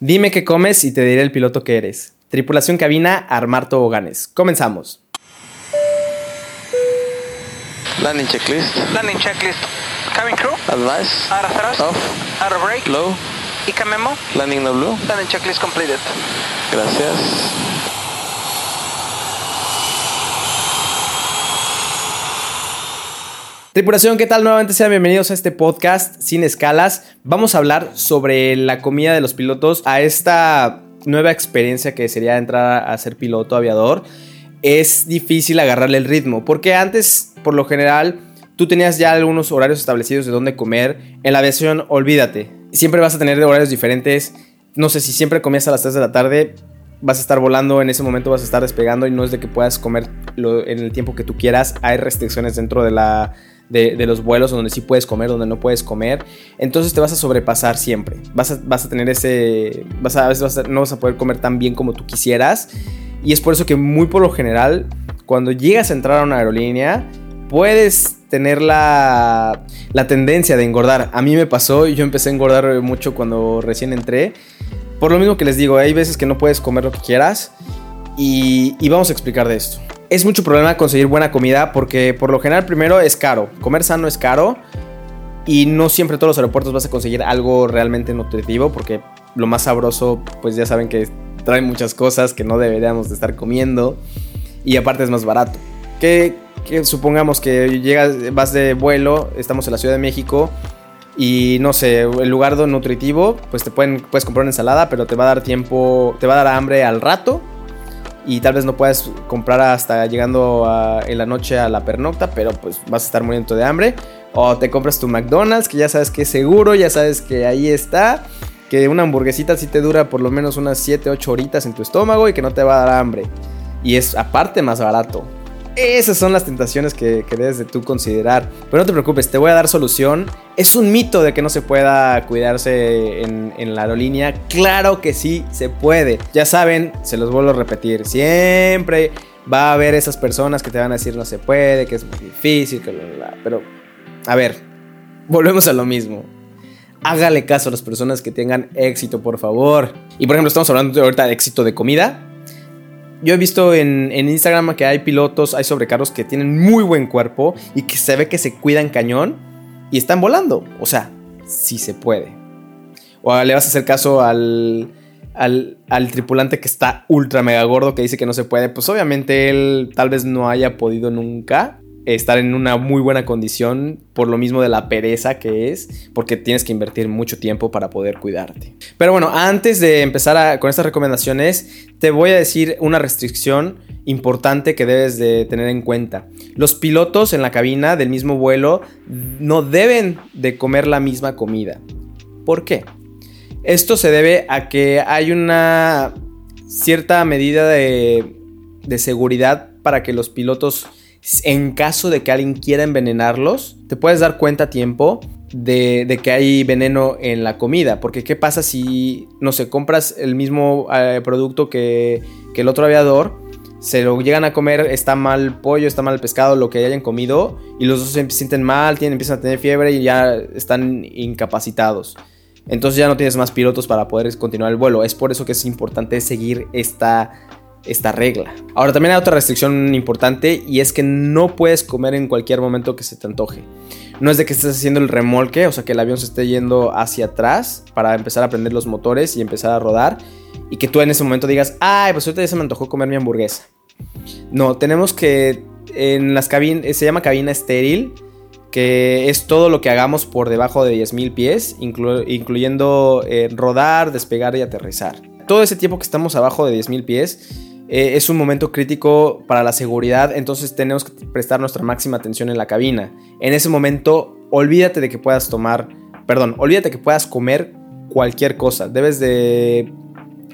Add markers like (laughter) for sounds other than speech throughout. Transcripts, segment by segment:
Dime qué comes y te diré el piloto que eres. Tripulación cabina, armar toboganes. Comenzamos. Landing checklist. Landing checklist. Cabin crew. Advice. Out of thrust. Off. Out of brake. Low. ICA memo. Landing no blue. Landing checklist completed. Gracias. Tripulación, ¿qué tal? Nuevamente sean bienvenidos a este podcast sin escalas. Vamos a hablar sobre la comida de los pilotos a esta nueva experiencia que sería entrar a ser piloto aviador. Es difícil agarrarle el ritmo porque antes, por lo general, tú tenías ya algunos horarios establecidos de dónde comer. En la aviación, olvídate. Siempre vas a tener horarios diferentes. No sé si siempre comías a las 3 de la tarde, vas a estar volando, en ese momento vas a estar despegando y no es de que puedas comer en el tiempo que tú quieras. Hay restricciones dentro de la de, los vuelos donde sí puedes comer, donde no puedes comer. Entonces te vas a sobrepasar siempre. Vas a, vas a tener ese... Vas a, a veces no vas a poder comer tan bien como tú quisieras. Y es por eso que muy por lo general, cuando llegas a entrar a una aerolínea, puedes tener la, la tendencia de engordar. A mí me pasó y yo empecé a engordar mucho cuando recién entré. Por lo mismo que les digo, hay veces que no puedes comer lo que quieras. Y vamos a explicar de esto es mucho problema conseguir buena comida porque por lo general primero es caro. Comer sano es caro y no siempre todos los aeropuertos vas a conseguir algo realmente nutritivo porque lo más sabroso pues ya saben que trae muchas cosas que no deberíamos de estar comiendo y aparte es más barato. Que, supongamos que llegas, vas de vuelo, estamos en la Ciudad de México y no sé, el lugar nutritivo, pues te pueden, puedes comprar una ensalada, pero te va a dar tiempo, te va a dar hambre al rato y tal vez no puedas comprar hasta llegando en la noche a la pernocta, pero pues vas a estar muriendo de hambre. O te compras tu McDonald's, que ya sabes que es seguro, ya sabes que ahí está. Que una hamburguesita sí te dura por lo menos unas 7, 8 horitas en tu estómago y que no te va a dar hambre. Y es aparte más barato. Esas son las tentaciones que, debes de tú considerar. Pero no te preocupes, te voy a dar solución. Es un mito de que no se pueda cuidarse en, en, la aerolínea. Claro que sí se puede. Ya saben, se los vuelvo a repetir. Siempre va a haber esas personas que te van a decir no se puede, que es muy difícil, que bla, bla, bla. Pero, a ver, volvemos a lo mismo. Hágale caso a las personas que tengan éxito, por favor. Y por ejemplo, estamos hablando ahorita de éxito de comida yo he visto en, Instagram que hay pilotos, hay sobrecargos que tienen muy buen cuerpo y que se ve que se cuidan cañón y están volando. O sea, sí se puede. O le vas a hacer caso al, al, al, tripulante que está ultra mega gordo que dice que no se puede. Pues obviamente él tal vez no haya podido nunca estar en una muy buena condición por lo mismo de la pereza que es, porque tienes que invertir mucho tiempo para poder cuidarte. Pero bueno, antes de empezar con estas recomendaciones, te voy a decir una restricción importante que debes de tener en cuenta. Los pilotos en la cabina del mismo vuelo no deben de comer la misma comida. ¿Por qué? Esto se debe a que hay una cierta medida de, de seguridad para que los pilotos en caso de que alguien quiera envenenarlos, te puedes dar cuenta a tiempo de, que hay veneno en la comida. Porque ¿qué pasa si, no sé, compras el mismo eh, producto que, que, el otro aviador? Se lo llegan a comer, está mal pollo, está mal pescado, lo que hayan comido, y los dos se sienten mal, tienen, empiezan a tener fiebre y ya están incapacitados. Entonces ya no tienes más pilotos para poder continuar el vuelo. Es por eso que es importante seguir esta esta regla. Ahora también hay otra restricción importante y es que no puedes comer en cualquier momento que se te antoje. No es de que estés haciendo el remolque, o sea que el avión se esté yendo hacia atrás para empezar a prender los motores y empezar a rodar y que tú en ese momento digas, ay, pues ahorita ya se me antojó comer mi hamburguesa. No, tenemos que en las cabinas, se llama cabina estéril, que es todo lo que hagamos por debajo de 10.000 pies, incluyendo eh, rodar, despegar y aterrizar. Todo ese tiempo que estamos abajo de 10.000 pies eh, es un momento crítico para la seguridad, entonces tenemos que prestar nuestra máxima atención en la cabina. En ese momento, olvídate de que puedas tomar, perdón, olvídate que puedas comer cualquier cosa. Debes de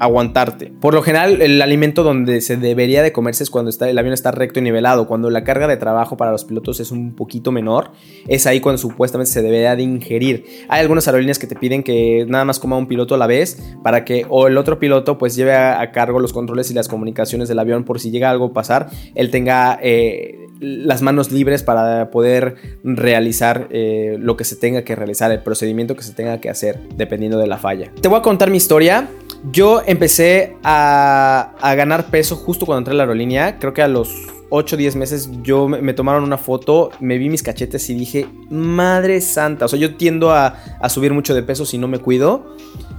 aguantarte. Por lo general, el alimento donde se debería de comerse es cuando está, el avión está recto y nivelado, cuando la carga de trabajo para los pilotos es un poquito menor, es ahí cuando supuestamente se debería de ingerir. Hay algunas aerolíneas que te piden que nada más coma un piloto a la vez para que o el otro piloto pues lleve a, cargo los controles y las comunicaciones del avión por si llega algo a pasar, él tenga... Eh, las manos libres para poder realizar eh, lo que se tenga que realizar, el procedimiento que se tenga que hacer, dependiendo de la falla. Te voy a contar mi historia Yo empecé a, a ganar peso justo cuando entré a la aerolínea. Creo que a los 8 o 10 meses yo me, tomaron una foto, me vi mis cachetes y dije, madre santa. O sea, yo tiendo a, a subir mucho de peso si no me cuido.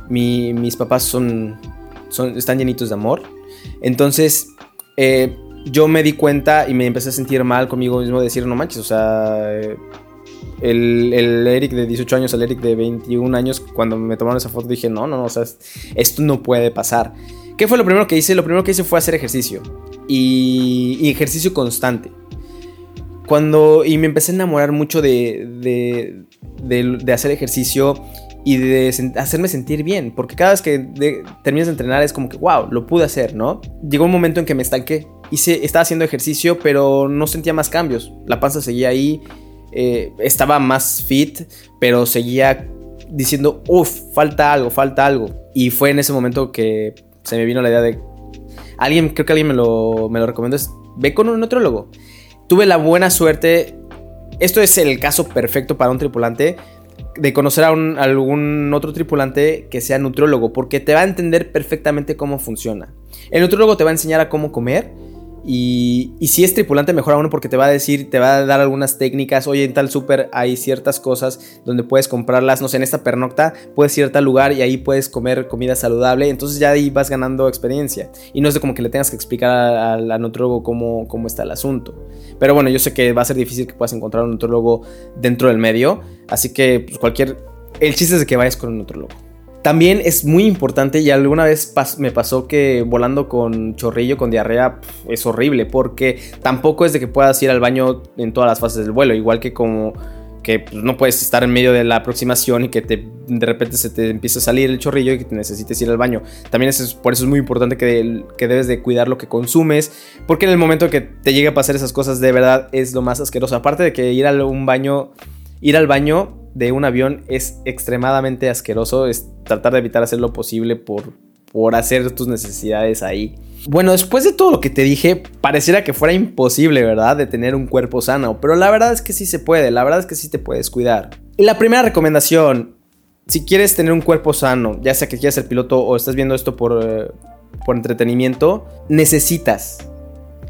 Mi- mis papás son, son, están llenitos de amor. Entonces, eh, yo me di cuenta y me empecé a sentir mal conmigo mismo, de decir, no manches, o sea, el, Eric de 18 años, el Eric de 21 años, cuando me tomaron esa foto dije, no, no, no, o sea, esto no puede pasar. ¿Qué fue lo primero que hice? Lo primero que hice fue hacer ejercicio y, ejercicio constante. Cuando, y me empecé a enamorar mucho de, de, de- hacer ejercicio y de hacerme sentir bien, porque cada vez que terminas de entrenar es como que, wow, lo pude hacer, ¿no? Llegó un momento en que me estanqué, hice, estaba haciendo ejercicio, pero no sentía más cambios, la panza seguía ahí, eh, estaba más fit, pero seguía diciendo, uff, falta algo, falta algo. Y fue en ese momento que se me vino la idea de, alguien, creo que alguien me lo, me lo recomendó, es, ve con un nutriólogo. Tuve la buena suerte, esto es el caso perfecto para un tripulante, de conocer a un- algún otro tripulante que sea nutriólogo, porque te va a entender perfectamente cómo funciona. El nutriólogo te va a enseñar a cómo comer. Y, si es tripulante, mejor aún porque te va a decir, te va a dar algunas técnicas. Oye, en tal súper hay ciertas cosas donde puedes comprarlas. No sé, en esta pernocta puedes ir a tal lugar y ahí puedes comer comida saludable. Entonces ya ahí vas ganando experiencia. Y no es de como que le tengas que explicar al, nutriólogo cómo, está el asunto. Pero bueno, yo sé que va a ser difícil que puedas encontrar un nutriólogo dentro del medio. Así que pues, cualquier... El chiste es de que vayas con un nutriólogo. También es muy importante y alguna vez me pasó que volando con chorrillo, con diarrea, es horrible porque tampoco es de que puedas ir al baño en todas las fases del vuelo, igual que como que pues, no puedes estar en medio de la aproximación y que te, de repente se te empiece a salir el chorrillo y que te necesites ir al baño. También es, por eso es muy importante que, que debes de cuidar lo que consumes, porque en el momento que te llegue a pasar esas cosas de verdad es lo más asqueroso. Aparte de que ir a un baño, ir al baño de un avión es extremadamente asqueroso, es tratar de evitar hacer lo posible por, por hacer tus necesidades ahí. Bueno, después de todo lo que te dije, pareciera que fuera imposible, ¿verdad? De tener un cuerpo sano, pero la verdad es que sí se puede, la verdad es que sí te puedes cuidar. Y la primera recomendación, si quieres tener un cuerpo sano, ya sea que quieras ser piloto o estás viendo esto por, eh, por entretenimiento, necesitas,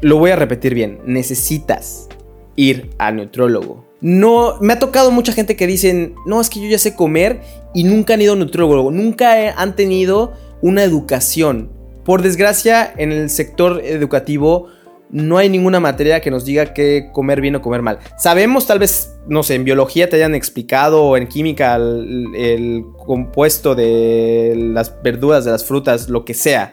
lo voy a repetir bien, necesitas ir al neutrólogo. No, me ha tocado mucha gente que dicen, no, es que yo ya sé comer y nunca han ido a un nutriólogo, nunca han tenido una educación. Por desgracia, en el sector educativo no hay ninguna materia que nos diga que comer bien o comer mal. Sabemos, tal vez, no sé, en biología te hayan explicado o en química el compuesto de las verduras, de las frutas, lo que sea.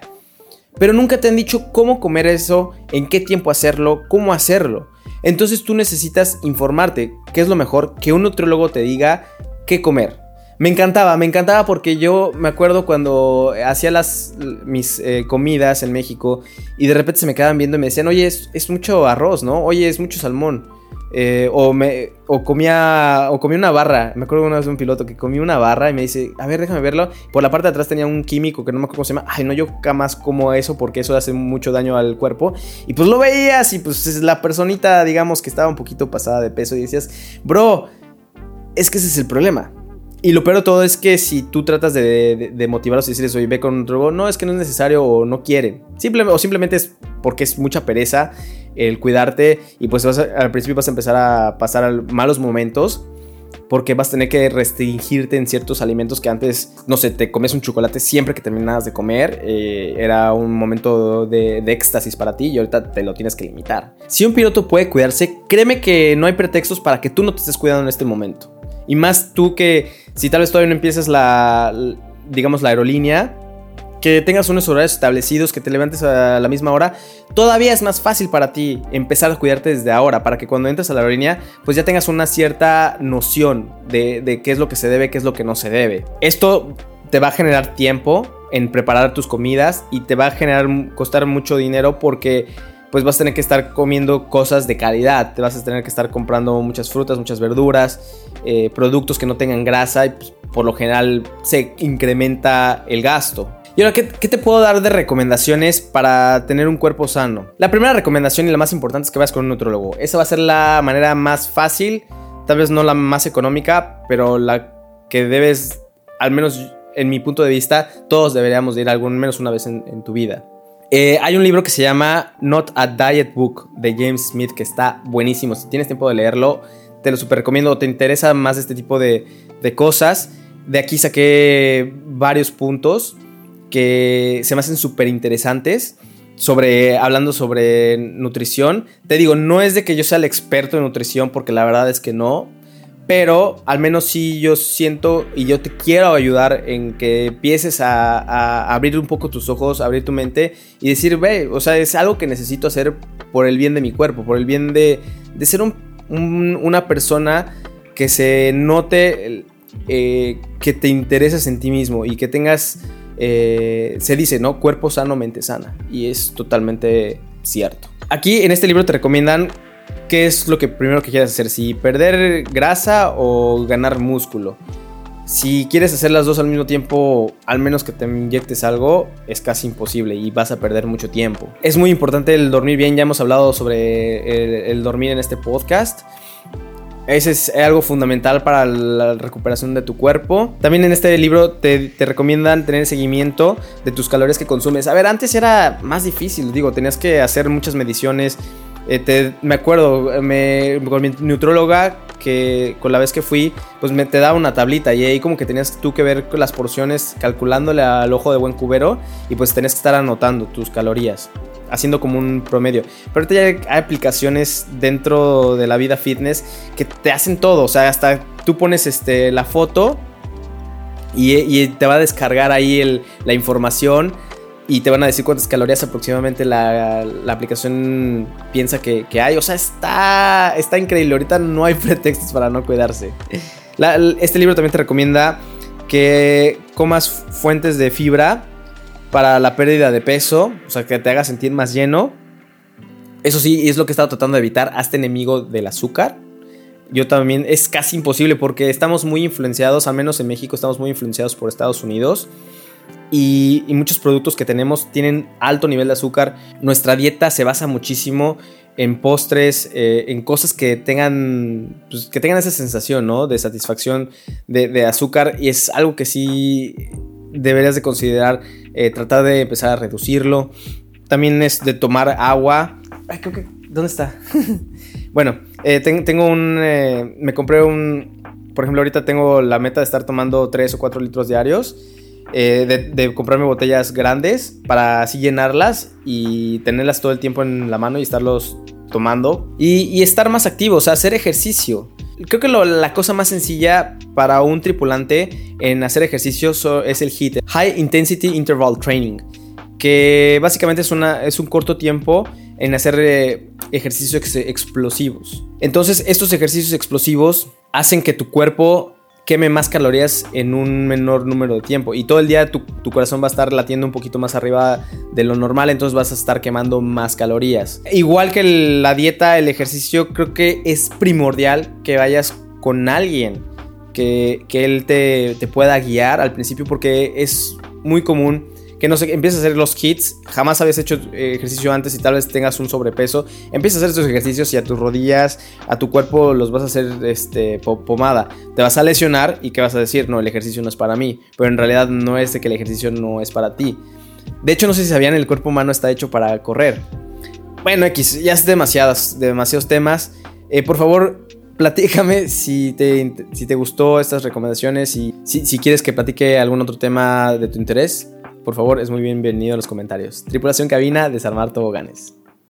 Pero nunca te han dicho cómo comer eso, en qué tiempo hacerlo, cómo hacerlo. Entonces tú necesitas informarte, qué es lo mejor, que un nutriólogo te diga qué comer. Me encantaba, me encantaba porque yo me acuerdo cuando hacía las mis eh, comidas en México y de repente se me quedaban viendo y me decían, oye, es, es mucho arroz, ¿no? Oye, es mucho salmón. Eh, o, me, o comía o comía una barra. Me acuerdo una vez de un piloto que comía una barra y me dice, a ver, déjame verlo. Por la parte de atrás tenía un químico que no me acuerdo cómo se llama. Ay, no, yo jamás como eso porque eso hace mucho daño al cuerpo. Y pues lo veías y pues es la personita, digamos, que estaba un poquito pasada de peso y decías, bro, es que ese es el problema. Y lo peor de todo es que si tú tratas de, de, motivarlos y decirles, oye, ve con drogo, no, es que no es necesario o no quieren. Simplemente, o simplemente es porque es mucha pereza el cuidarte y pues vas a- al principio vas a empezar a pasar al- malos momentos porque vas a tener que restringirte en ciertos alimentos que antes, no sé, te comes un chocolate siempre que terminabas de comer, eh, era un momento de, de éxtasis para ti y ahorita te lo tienes que limitar. Si un piloto puede cuidarse, créeme que no hay pretextos para que tú no te estés cuidando en este momento. Y más tú que si tal vez todavía no empiezas la, digamos, la aerolínea, que tengas unos horarios establecidos, que te levantes a la misma hora, todavía es más fácil para ti empezar a cuidarte desde ahora, para que cuando entres a la aerolínea, pues ya tengas una cierta noción de, qué es lo que se debe, qué es lo que no se debe. Esto te va a generar tiempo en preparar tus comidas y te va a generar costar mucho dinero porque pues vas a tener que estar comiendo cosas de calidad, te vas a tener que estar comprando muchas frutas, muchas verduras, eh, productos que no tengan grasa y pues, por lo general se incrementa el gasto. Y ahora, ¿qué, ¿qué, te puedo dar de recomendaciones para tener un cuerpo sano? La primera recomendación y la más importante es que vayas con un nutrólogo. Esa va a ser la manera más fácil, tal vez no la más económica, pero la que debes al menos en mi punto de vista, todos deberíamos de ir algún menos una vez en, en tu vida. Eh, hay un libro que se llama Not a Diet Book de James Smith que está buenísimo. Si tienes tiempo de leerlo, te lo super recomiendo. ¿Te interesa más este tipo de, de cosas? De aquí saqué varios puntos que se me hacen súper interesantes sobre hablando sobre nutrición. Te digo, no es de que yo sea el experto en nutrición porque la verdad es que no, pero al menos sí yo siento y yo te quiero ayudar en que empieces a, abrir un poco tus ojos, abrir tu mente y decir, ve, o sea, es algo que necesito hacer por el bien de mi cuerpo, por el bien de, de ser un, un, una persona que se note eh, que te intereses en ti mismo y que tengas eh, se dice, ¿no? Cuerpo sano, mente sana. Y es totalmente cierto. Aquí en este libro te recomiendan qué es lo que primero que quieres hacer, si perder grasa o ganar músculo. Si quieres hacer las dos al mismo tiempo, al menos que te inyectes algo, es casi imposible y vas a perder mucho tiempo. Es muy importante el dormir bien, ya hemos hablado sobre el, el dormir en este podcast. Ese es algo fundamental para la recuperación de tu cuerpo. También en este libro te, recomiendan tener seguimiento de tus calorías que consumes. A ver, antes era más difícil, digo, tenías que hacer muchas mediciones. Eh, te, me acuerdo, con mi nutrióloga, que con la vez que fui, pues me te daba una tablita y ahí como que tenías tú que ver las porciones calculándole al ojo de buen cubero y pues tenías que estar anotando tus calorías haciendo como un promedio. Pero ahorita ya hay aplicaciones dentro de la vida fitness que te hacen todo. O sea, hasta tú pones este, la foto y, y te va a descargar ahí el, la información y te van a decir cuántas calorías aproximadamente la, la aplicación piensa que, que, hay. O sea, está, está increíble. Ahorita no hay (laughs) pretextos para no cuidarse. Este libro también te recomienda que comas fuentes de fibra para la pérdida de peso, o sea, que te haga sentir más lleno. Eso sí, es lo que he estado tratando de evitar, hazte enemigo del azúcar. Yo también, es casi imposible porque estamos muy influenciados, al menos en México estamos muy influenciados por Estados Unidos. Y, muchos productos que tenemos tienen alto nivel de azúcar. Nuestra dieta se basa muchísimo en postres, eh, en cosas que tengan, pues, que tengan esa sensación, ¿no? De satisfacción de, azúcar. Y es algo que sí deberías de considerar eh, tratar de empezar a reducirlo. También es de tomar agua. Creo que... ¿Dónde está? (laughs) bueno, eh, ten, tengo un... Me compré un... Por ejemplo, ahorita tengo la meta de estar tomando 3 o 4 litros diarios. Eh, de, comprarme botellas grandes para así llenarlas y tenerlas todo el tiempo en la mano y estarlos tomando. Y, estar más activo, o sea, hacer ejercicio creo que la cosa más sencilla para un tripulante en hacer ejercicio es el HIIT, High Intensity Interval Training, que básicamente es, una, es un corto tiempo en hacer eh, ejercicios ex explosivos. Entonces estos ejercicios explosivos hacen que tu cuerpo queme más calorías en un menor número de tiempo. Y todo el día tu, corazón va a estar latiendo un poquito más arriba de lo normal, entonces vas a estar quemando más calorías. Igual que la dieta, el ejercicio, creo que es primordial que vayas con alguien. Que, que él te, te pueda guiar al principio porque es muy común que no sé, empiezas a hacer los hits, jamás habías hecho eh, ejercicio antes y tal vez tengas un sobrepeso, empiezas a hacer estos ejercicios y a tus rodillas, a tu cuerpo los vas a hacer este, pomada, te vas a lesionar y ¿qué vas a decir? No, el ejercicio no es para mí, pero en realidad no es de que el ejercicio no es para ti. De hecho, no sé si sabían, el cuerpo humano está hecho para correr. Bueno, X, ya es demasiados, demasiados temas. Eh, por favor, platícame si te, si te gustó estas recomendaciones y si quieres que platique algún otro tema de tu interés por favor, es muy bienvenido a los comentarios. Tripulación cabina, desarmar toboganes.